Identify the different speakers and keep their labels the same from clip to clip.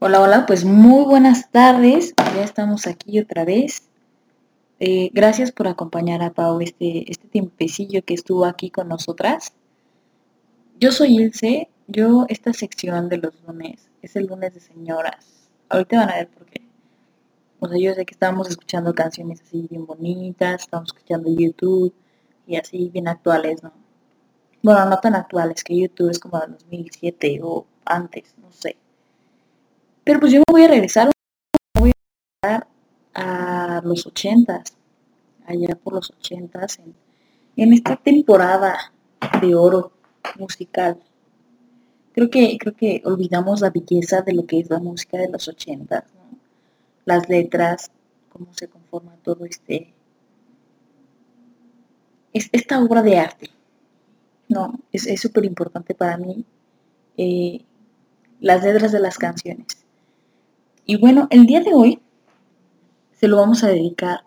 Speaker 1: Hola, hola, pues muy buenas tardes. Ya estamos aquí otra vez. Eh, gracias por acompañar a Pau este, este tiempecillo que estuvo aquí con nosotras. Yo soy Ilse. Yo, esta sección de los lunes es el lunes de señoras. Ahorita van a ver por qué. O sea, yo sé que estamos escuchando canciones así bien bonitas, estamos escuchando YouTube y así bien actuales, ¿no? Bueno, no tan actuales, que YouTube es como de 2007 o antes, no sé. Pero pues yo me voy a regresar, voy a a los ochentas, allá por los ochentas, en, en esta temporada de oro musical. Creo que, creo que olvidamos la belleza de lo que es la música de los ochentas, ¿no? las letras, cómo se conforma todo este, es, esta obra de arte. No, es súper importante para mí eh, las letras de las canciones. Y bueno, el día de hoy se lo vamos a dedicar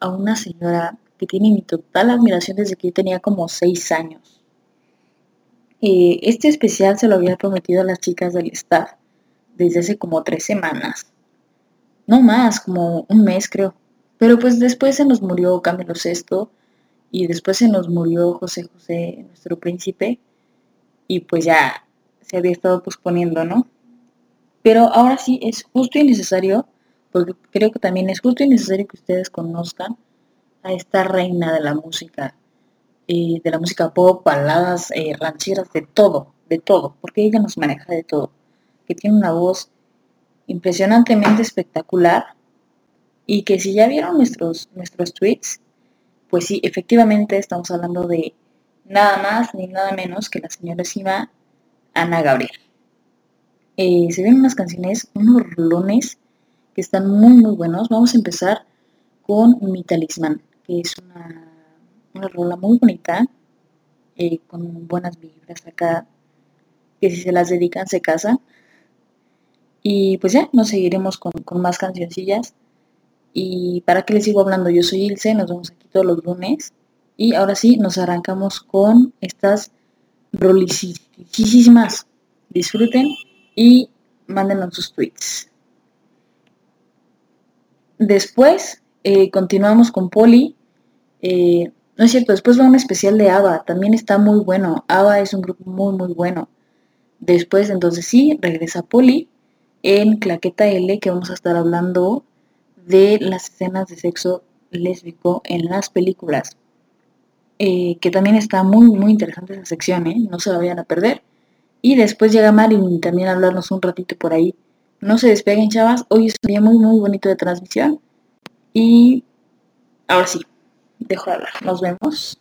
Speaker 1: a una señora que tiene mi total admiración desde que yo tenía como seis años. Eh, este especial se lo había prometido a las chicas del staff desde hace como tres semanas. No más, como un mes creo. Pero pues después se nos murió Camilo VI y después se nos murió José José, nuestro príncipe, y pues ya se había estado posponiendo, ¿no? Pero ahora sí es justo y necesario, porque creo que también es justo y necesario que ustedes conozcan a esta reina de la música, eh, de la música pop, baladas, eh, rancheras, de todo, de todo, porque ella nos maneja de todo, que tiene una voz impresionantemente espectacular y que si ya vieron nuestros, nuestros tweets, pues sí, efectivamente estamos hablando de nada más ni nada menos que la señorísima Ana Gabriel. Eh, se ven unas canciones, unos rolones que están muy muy buenos. Vamos a empezar con Mi Talismán, que es una, una rola muy bonita, eh, con buenas vibras acá, que si se las dedican se casan. Y pues ya, nos seguiremos con, con más cancioncillas. Y para qué les sigo hablando, yo soy Ilse, nos vemos aquí todos los lunes. Y ahora sí, nos arrancamos con estas rolisísimas. Disfruten y mándenos sus tweets. Después eh, continuamos con Poli. Eh, no es cierto, después va un especial de ABBA, también está muy bueno. ABBA es un grupo muy, muy bueno. Después, entonces sí, regresa Poli en Claqueta L, que vamos a estar hablando de las escenas de sexo lésbico en las películas. Eh, que también está muy, muy interesante esa sección, no se la vayan a perder. Y después llega Marilyn también a hablarnos un ratito por ahí. No se despeguen, chavas. Hoy es un día muy, muy bonito de transmisión. Y ahora sí, dejo de hablar. Nos vemos.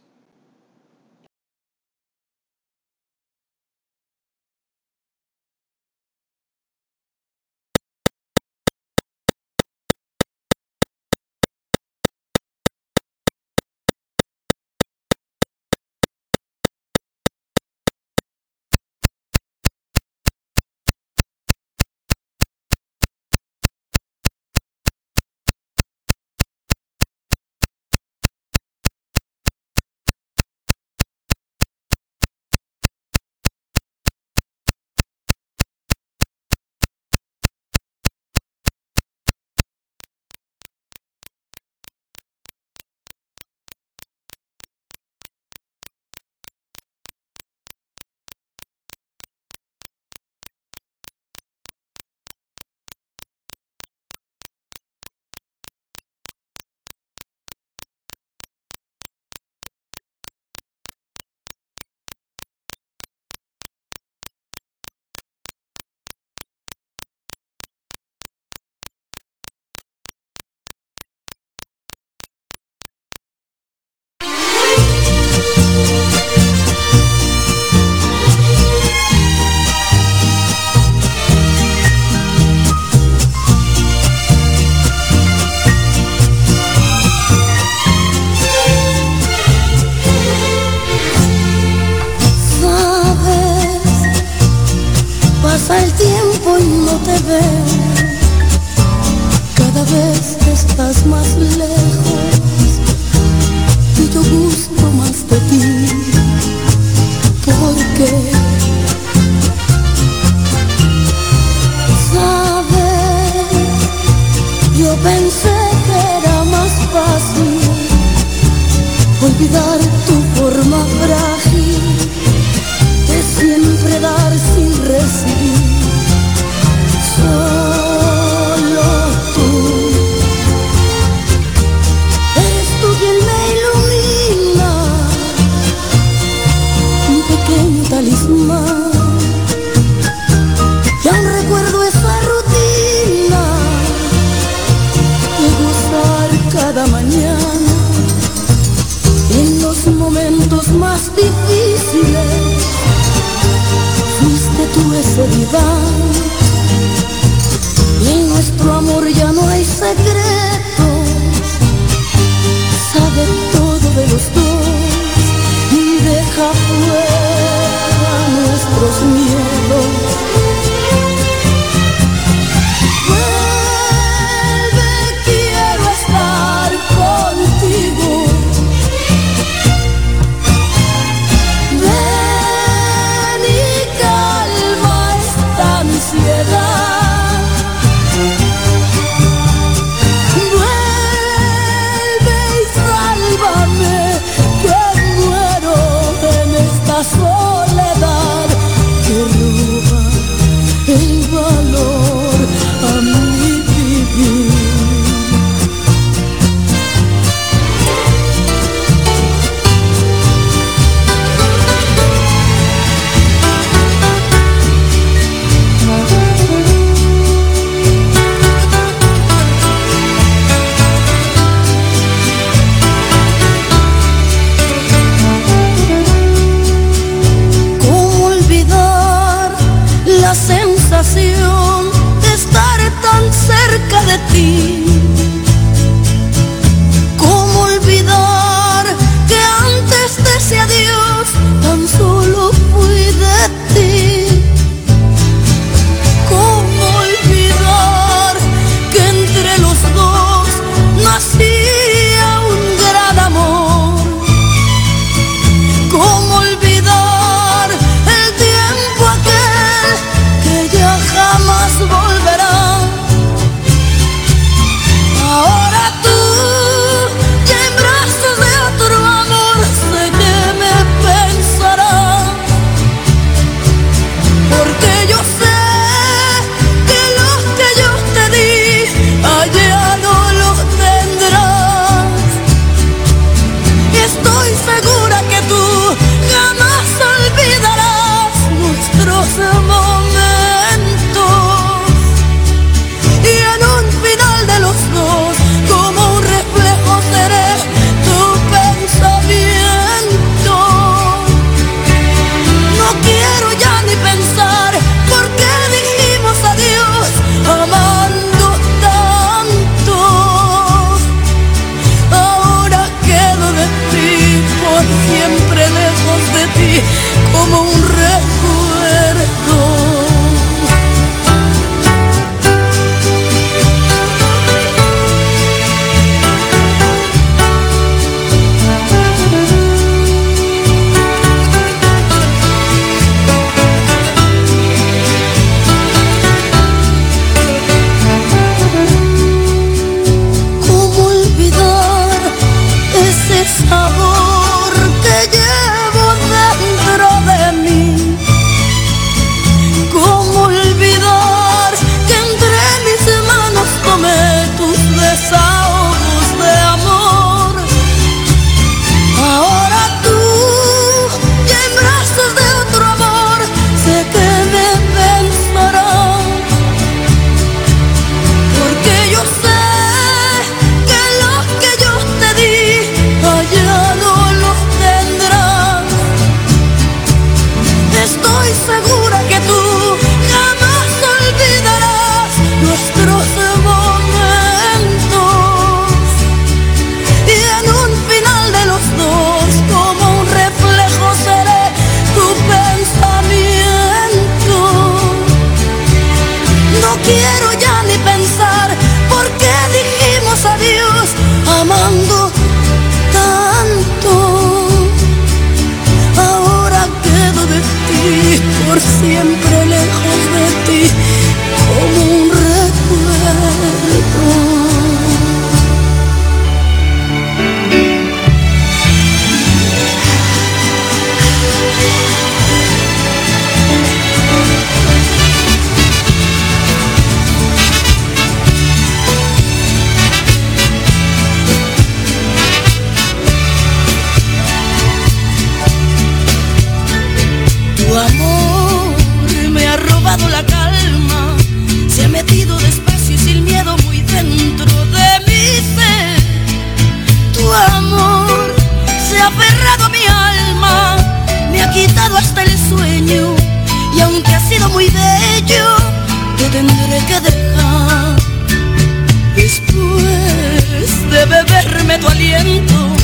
Speaker 2: tu aliento,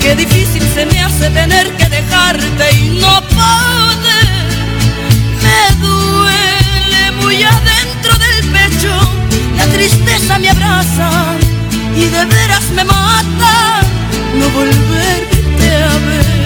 Speaker 2: qué difícil se me hace tener que dejarte y no poder. Me duele muy adentro del pecho, la tristeza me abraza y de veras me mata no volverte a ver.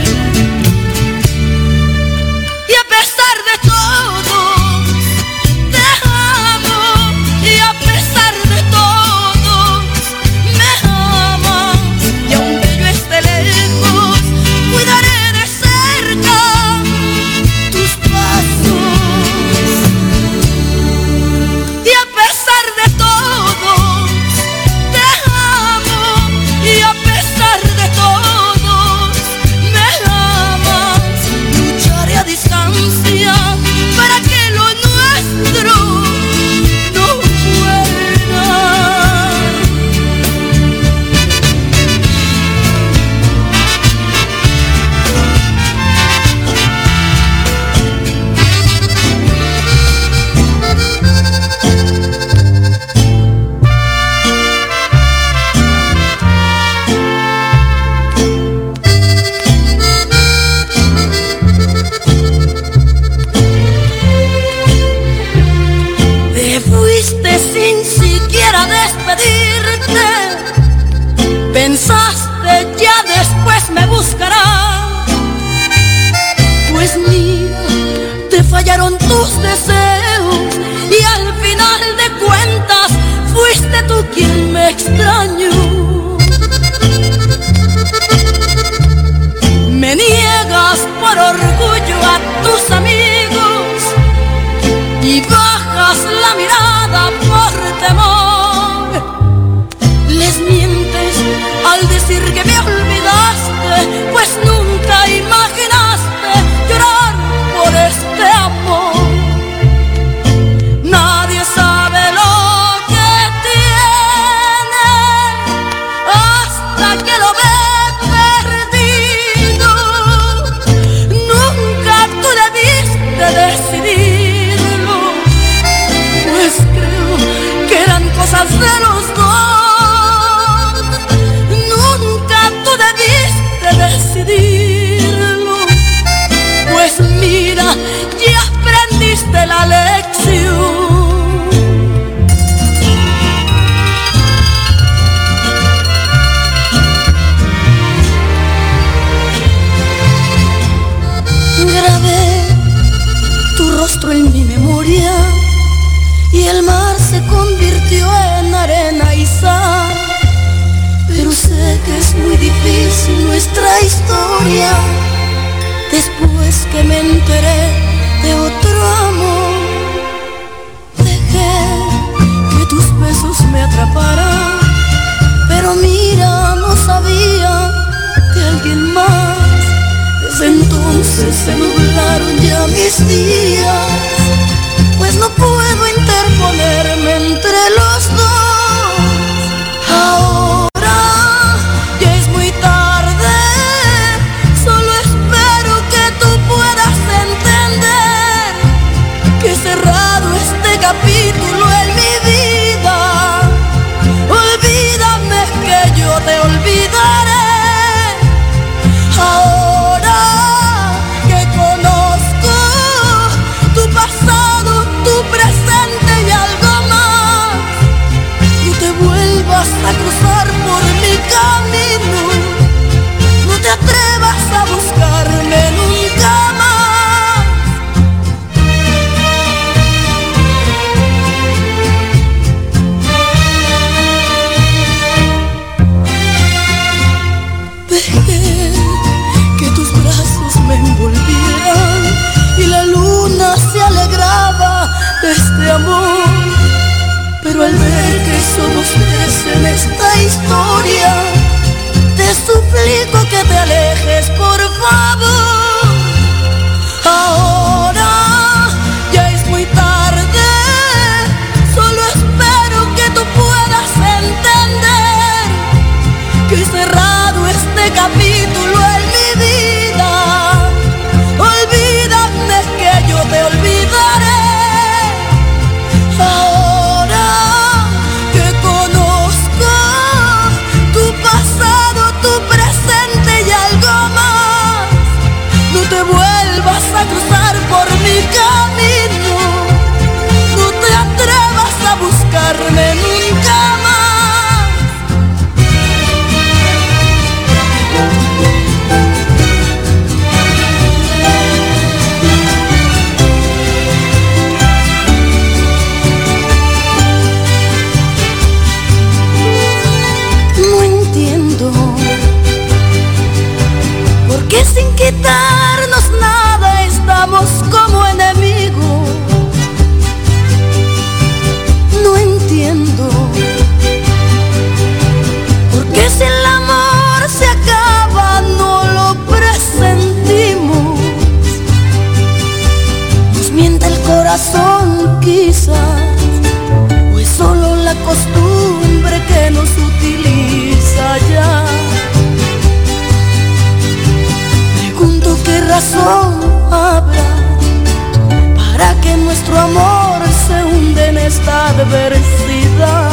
Speaker 2: después que me enteré de otro amor. Dejé que tus besos me atraparan, pero mira, no sabía de alguien más. Desde entonces se nublaron ya mis días, pues no puedo interponerme entre los dos. Ahora todos merecen esta historia. Te suplico que te alejes, por favor. puro amor se hunde en esta adversidad.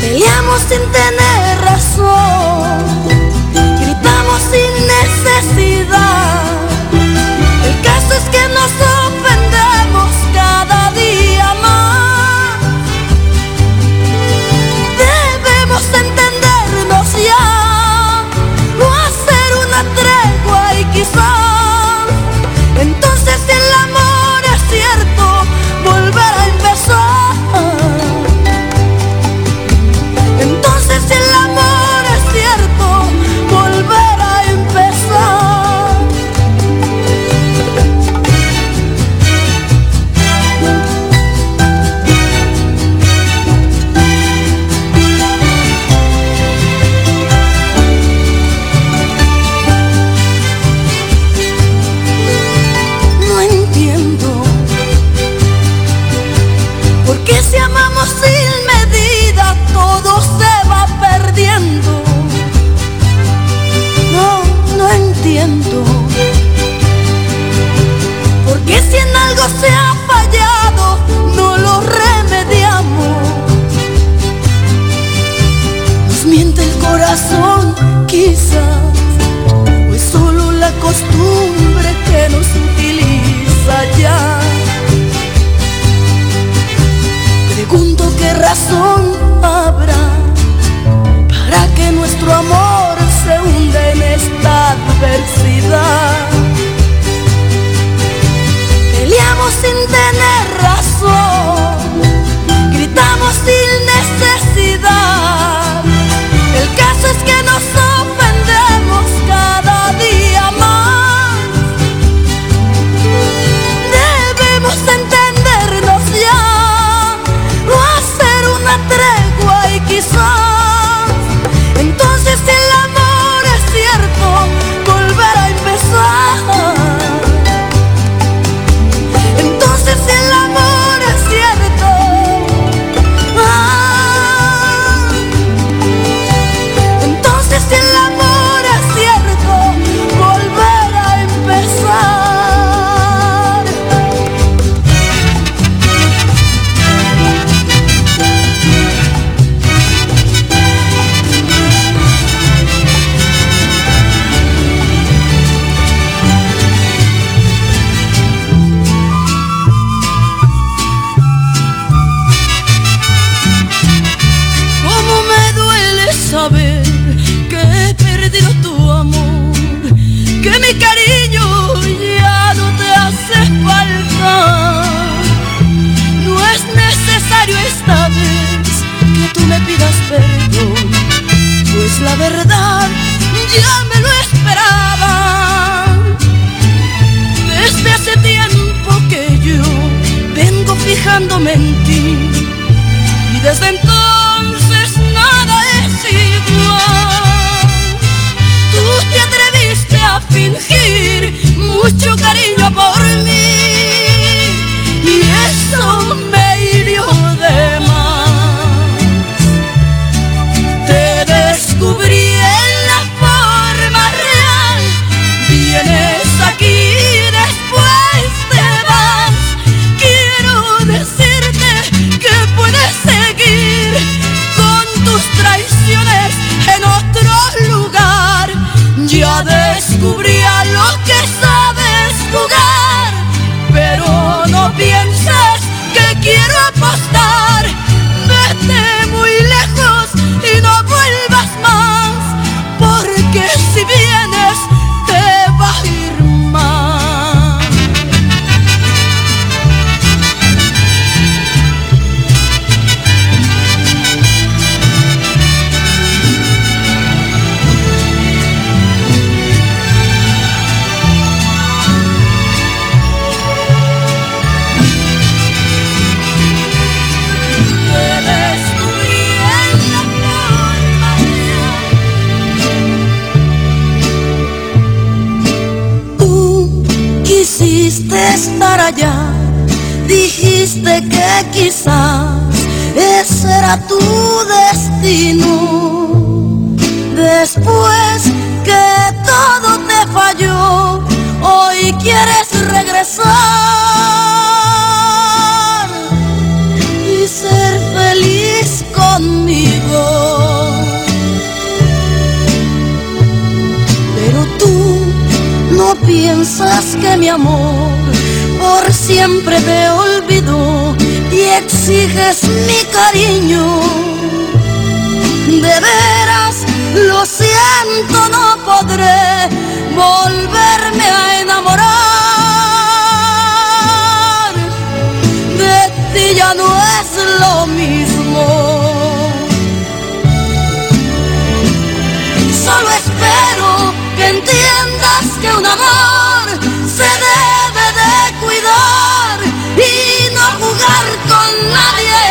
Speaker 2: Peleamos sin tener razón, gritamos sin necesidad. adversidad. pidas perdón, pues la verdad ya me lo esperaba. Desde hace tiempo que yo vengo fijándome en ti y desde entonces nada es igual. Tú te atreviste a fingir mucho cariño 不够。Estar allá. Dijiste que quizás ese era tu destino. Después que todo te falló, hoy quieres regresar piensas que mi amor por siempre te olvidó y exiges mi cariño. De veras, lo siento, no podré volverme a enamorar. De ti ya no es lo mismo. Que un amor se debe de cuidar y no jugar con nadie.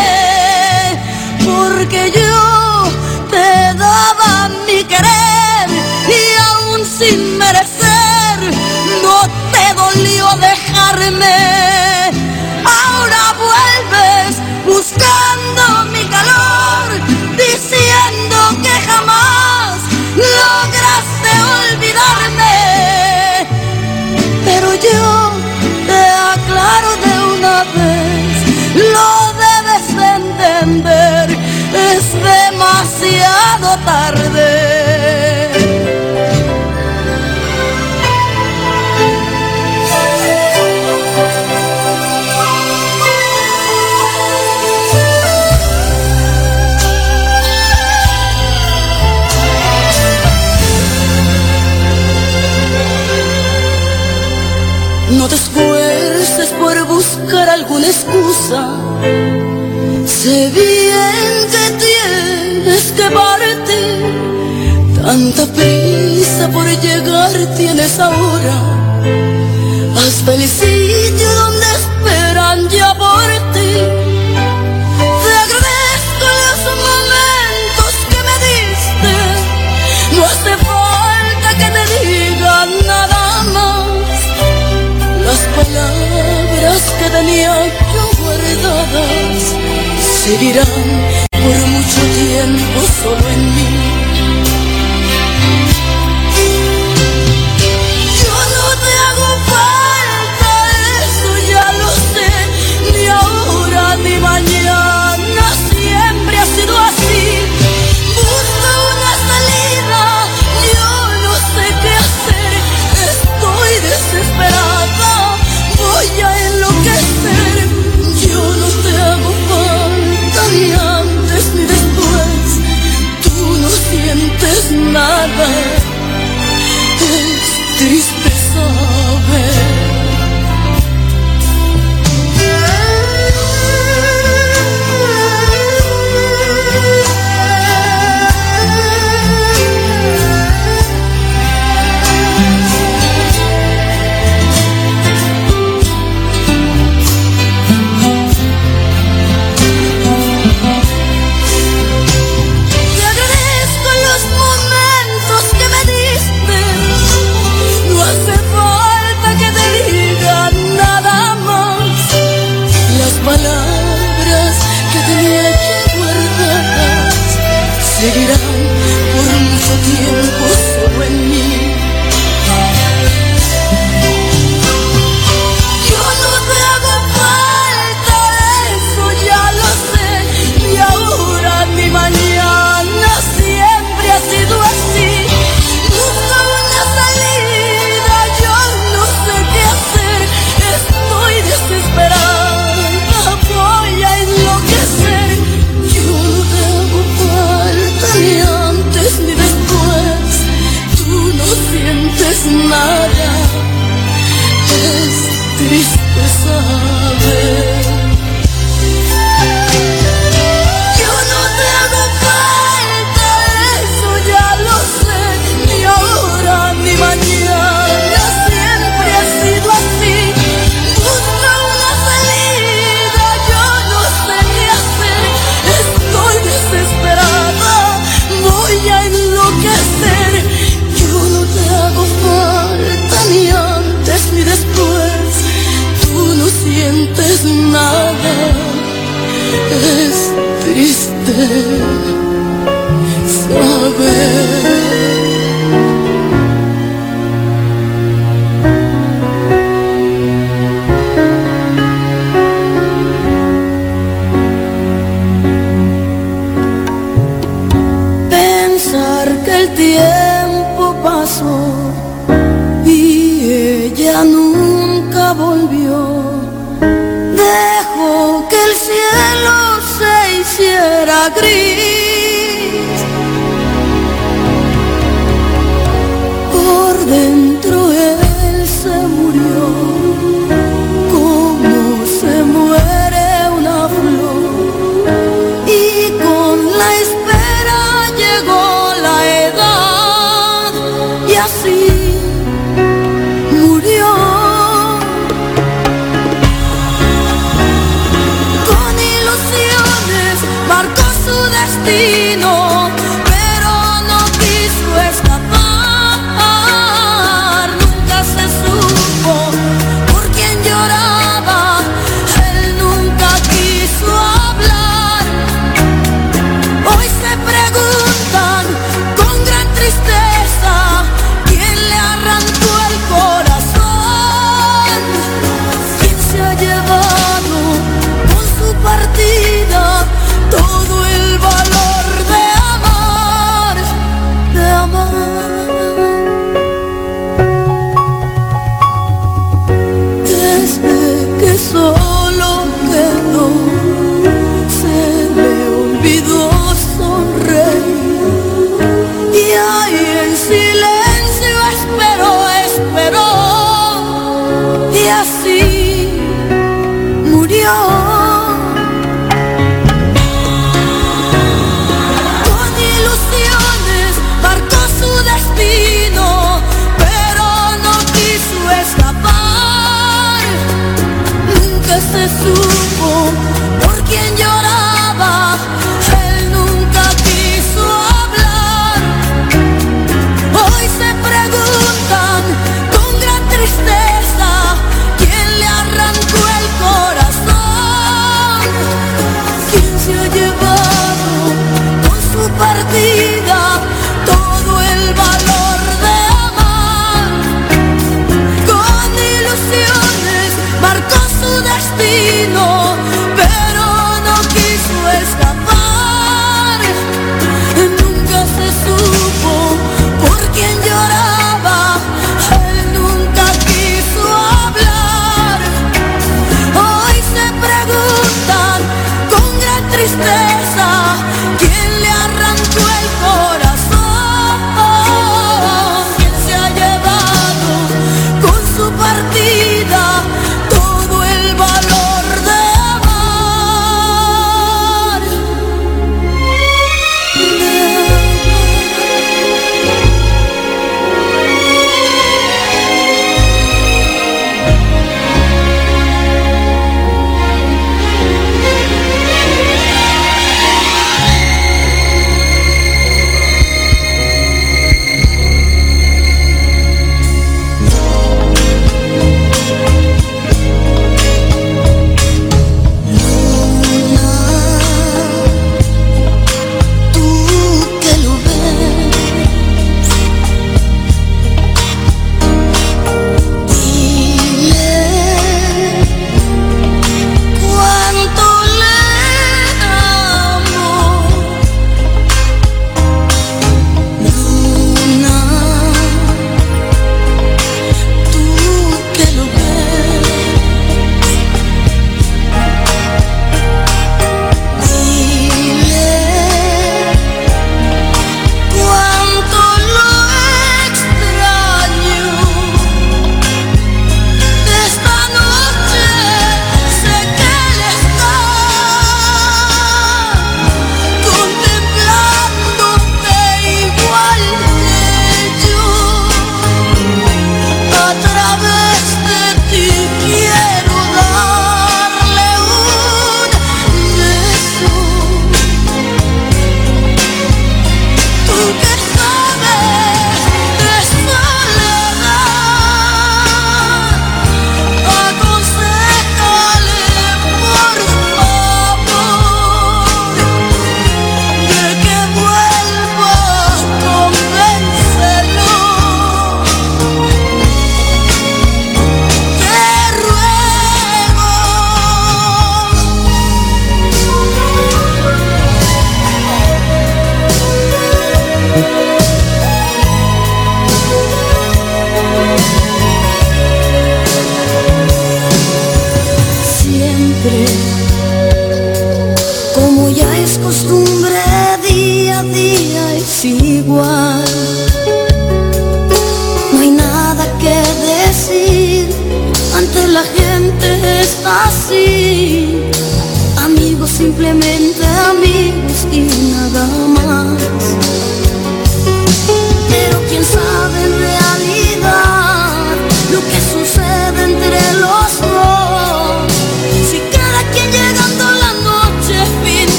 Speaker 2: Porque yo te daba mi querer y aún sin merecer no te dolió dejarme. Ahora vuelves buscando mi calor, diciendo que jamás lograste olvidarme. Yo te aclaro de una vez, lo debes de entender, es demasiado tarde. No te esfuerces por buscar alguna excusa. Sé bien que tienes que partir. Tanta prisa por llegar tienes ahora. Hasta el sitio palabras que tenía yo guardadas seguirán por mucho tiempo solo en mí. Destino.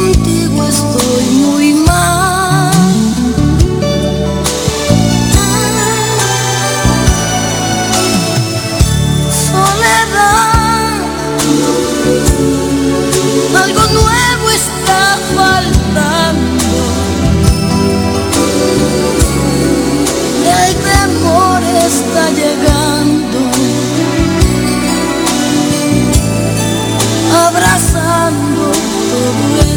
Speaker 2: contigo estoy muy mal. Soledad, algo nuevo está faltando. El temor está llegando. Abrazando todo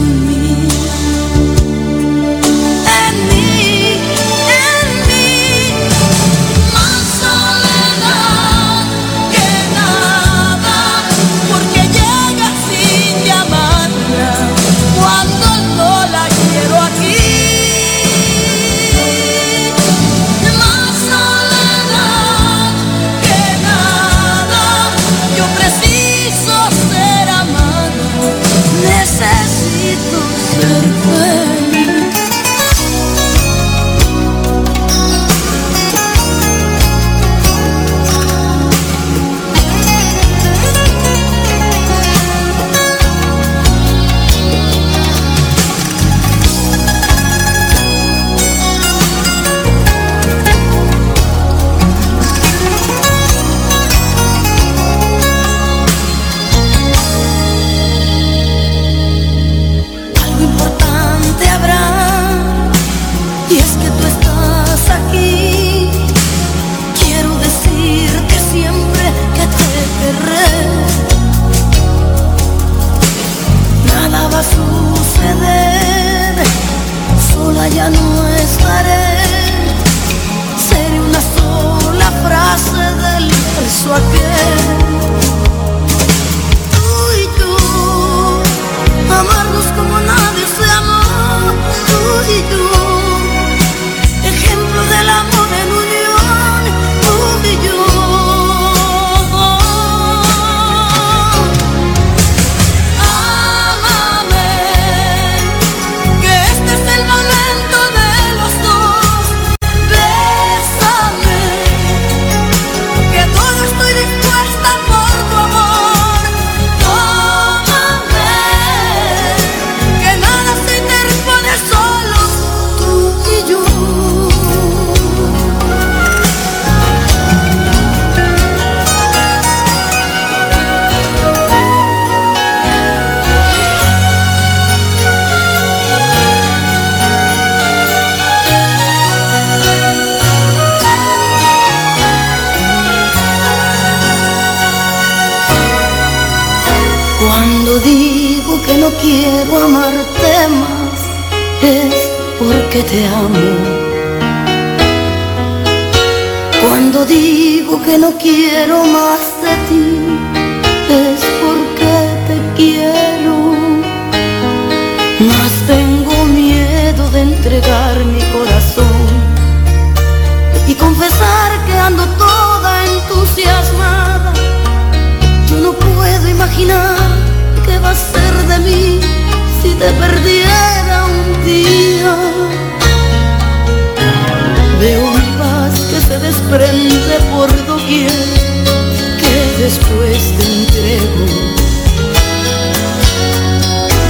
Speaker 2: Pues te entrego.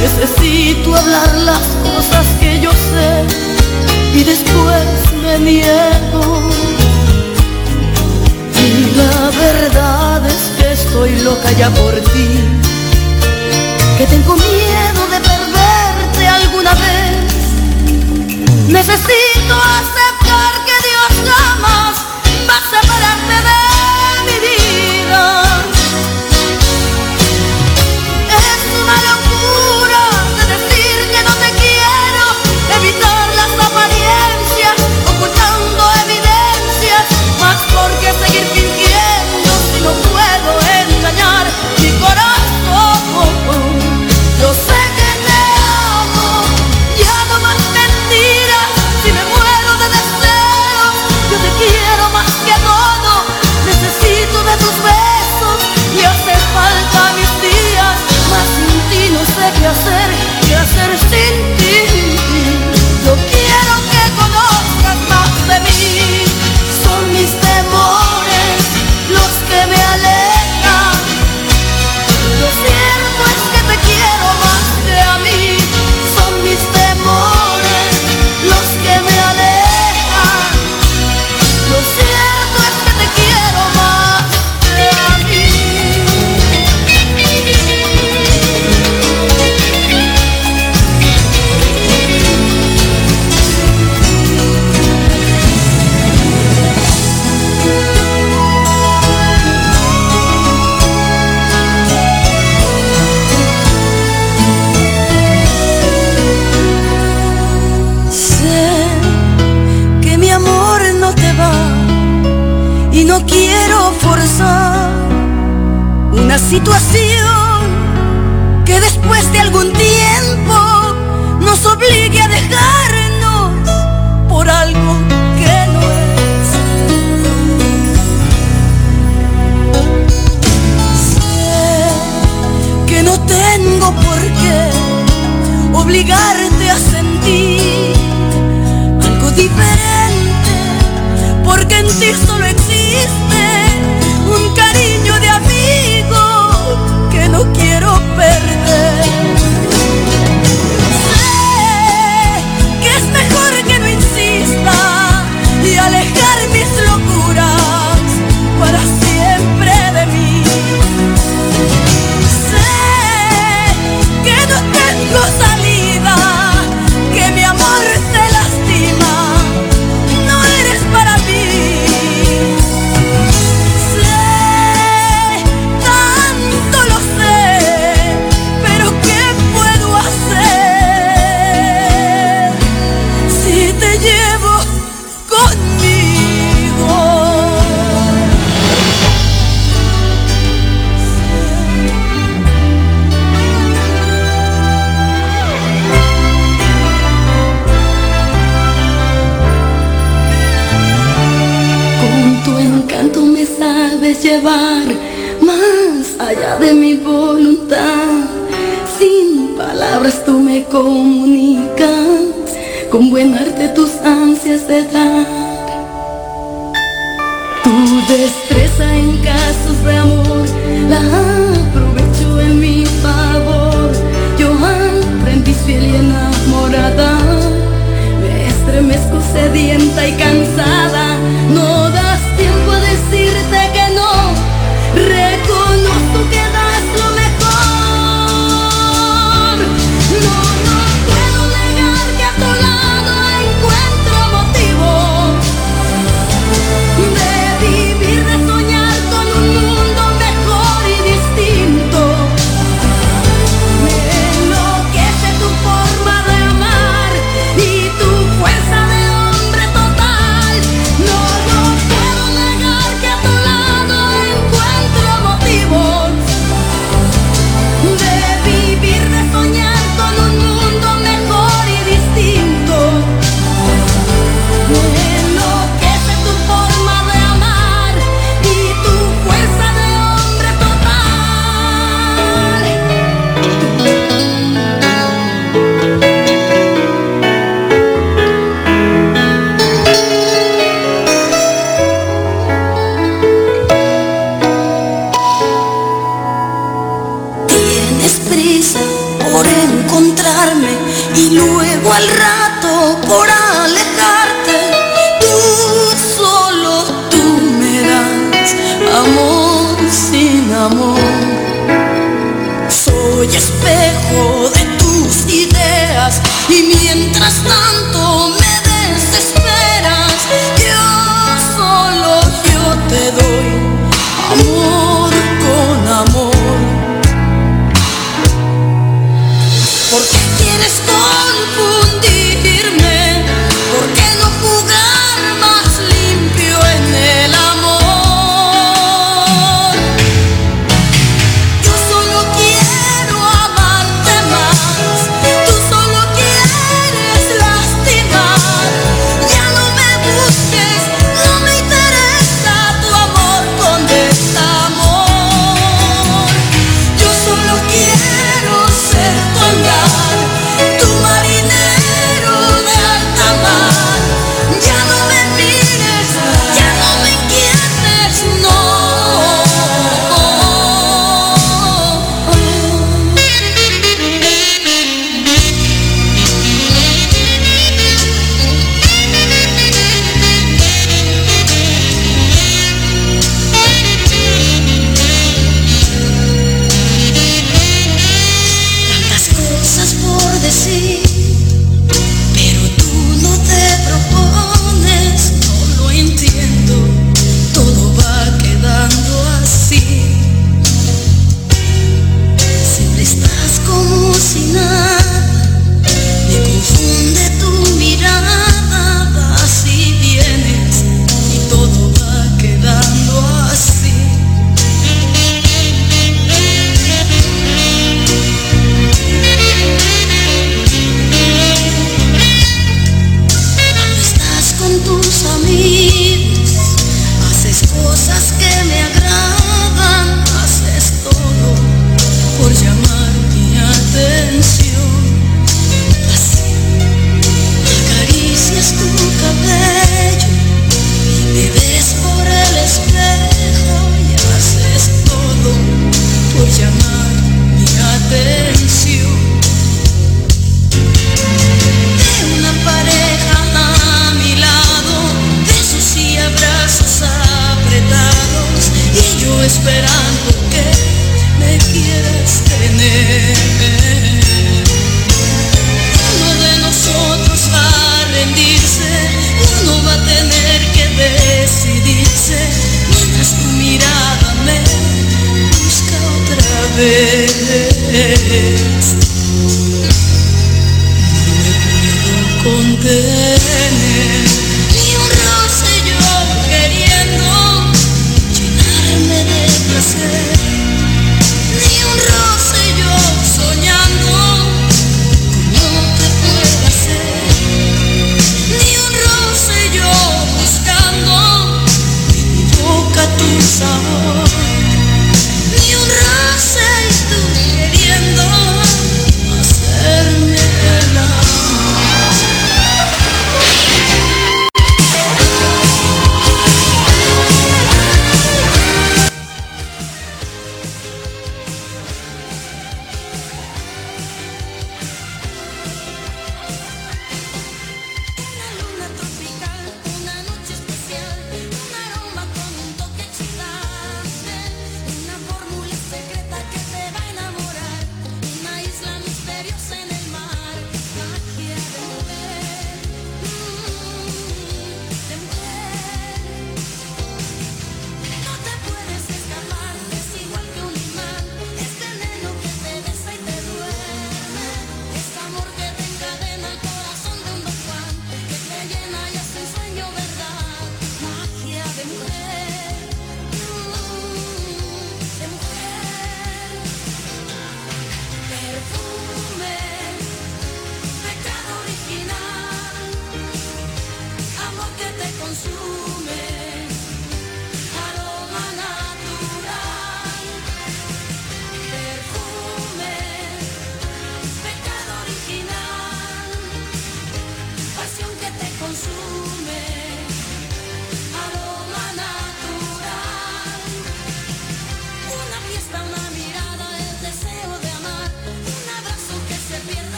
Speaker 2: Necesito hablar las cosas que yo sé y después me niego. Y la verdad es que estoy loca ya por ti, que tengo miedo de perderte alguna vez. Necesito aceptar que Dios jamás va a separarte de situación que después de algún tiempo nos obligue a dejarnos por algo que no es. Sé que no tengo por qué obligarte a sentir algo diferente, porque en ti solo existe llevar más allá de mi voluntad. Sin palabras tú me comunicas, con buen arte tus ansias de dar. Tu destreza en casos de amor la aprovecho en mi favor. Yo aprendí fiel y enamorada, me estremezco sedienta y cansada.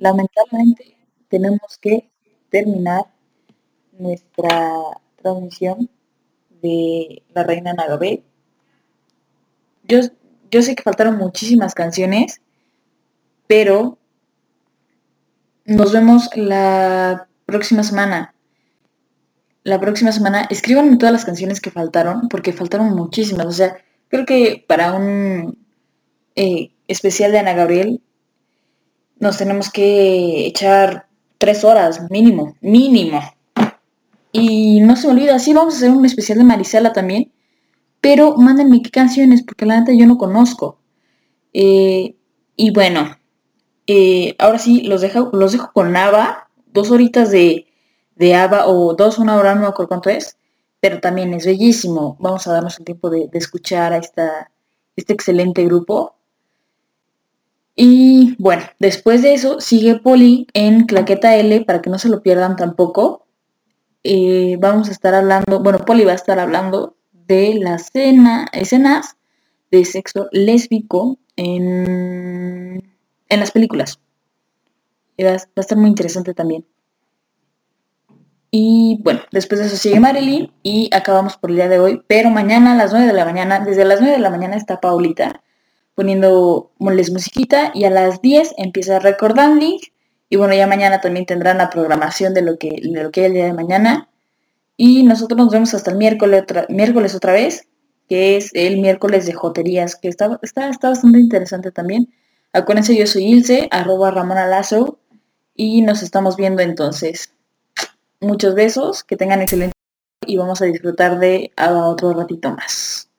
Speaker 1: Lamentablemente tenemos que terminar nuestra transmisión de La Reina Nagabé. Yo, yo sé que faltaron muchísimas canciones, pero nos vemos la próxima semana. La próxima semana escríbanme todas las canciones que faltaron, porque faltaron muchísimas. O sea, creo que para un eh, especial de Ana Gabriel nos tenemos que echar tres horas mínimo, mínimo. Y no se me olvida, sí vamos a hacer un especial de Marisela también, pero mándenme qué canciones, porque la neta yo no conozco. Eh, y bueno, eh, ahora sí, los dejo, los dejo con Ava, dos horitas de, de Ava, o dos, una hora, no me acuerdo cuánto es, pero también es bellísimo. Vamos a darnos el tiempo de, escuchar a esta, este excelente grupo. Y bueno, después de eso sigue Poli en Claqueta L para que no se lo pierdan tampoco. Eh, vamos a estar hablando, bueno, Poli va a estar hablando de las escena, escenas de sexo lésbico en, en las películas. Va, va a estar muy interesante también. Y bueno, después de eso sigue Marilyn y acabamos por el día de hoy. Pero mañana a las 9 de la mañana, desde las 9 de la mañana está Paulita poniendo les musiquita y a las 10 empieza recordando y bueno, ya mañana también tendrán la programación de lo que, de lo que hay el día de mañana. Y nosotros nos vemos hasta el miércoles otra, miércoles otra vez, que es el miércoles de joterías, que está, está, está bastante interesante también. Acuérdense, yo soy Ilse, arroba Ramona Lazo, y nos estamos viendo entonces. Muchos besos, que tengan excelente y vamos a disfrutar de otro ratito más.